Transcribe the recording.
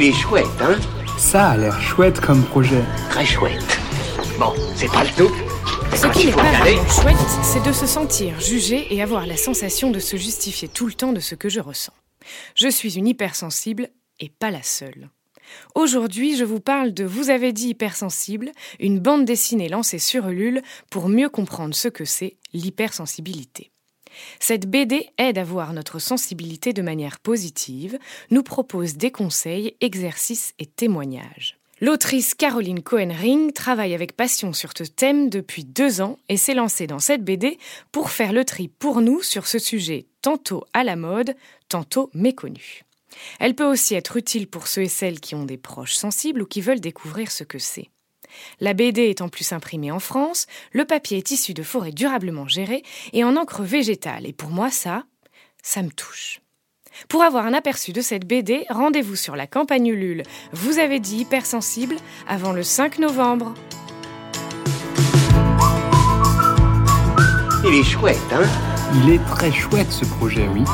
Il est chouette, hein Ça a l'air chouette comme projet. Très chouette. Bon, c'est pas le tout. Ce qui n'est pas vraiment chouette, c'est de se sentir jugé et avoir la sensation de se justifier tout le temps de ce que je ressens. Je suis une hypersensible et pas la seule. Aujourd'hui, je vous parle de Vous avez dit hypersensible, une bande dessinée lancée sur Ulule pour mieux comprendre ce que c'est l'hypersensibilité. Cette BD aide à voir notre sensibilité de manière positive, nous propose des conseils, exercices et témoignages. L'autrice Caroline Cohen-Ring travaille avec passion sur ce thème depuis deux ans et s'est lancée dans cette BD pour faire le tri pour nous sur ce sujet tantôt à la mode, tantôt méconnu. Elle peut aussi être utile pour ceux et celles qui ont des proches sensibles ou qui veulent découvrir ce que c'est. La BD est en plus imprimée en France, le papier est issu de forêts durablement gérées et en encre végétale. Et pour moi, ça, ça me touche. Pour avoir un aperçu de cette BD, rendez-vous sur la campagne Ulule Vous avez dit hypersensible avant le 5 novembre. il est chouette, hein? Il est très chouette ce projet, oui.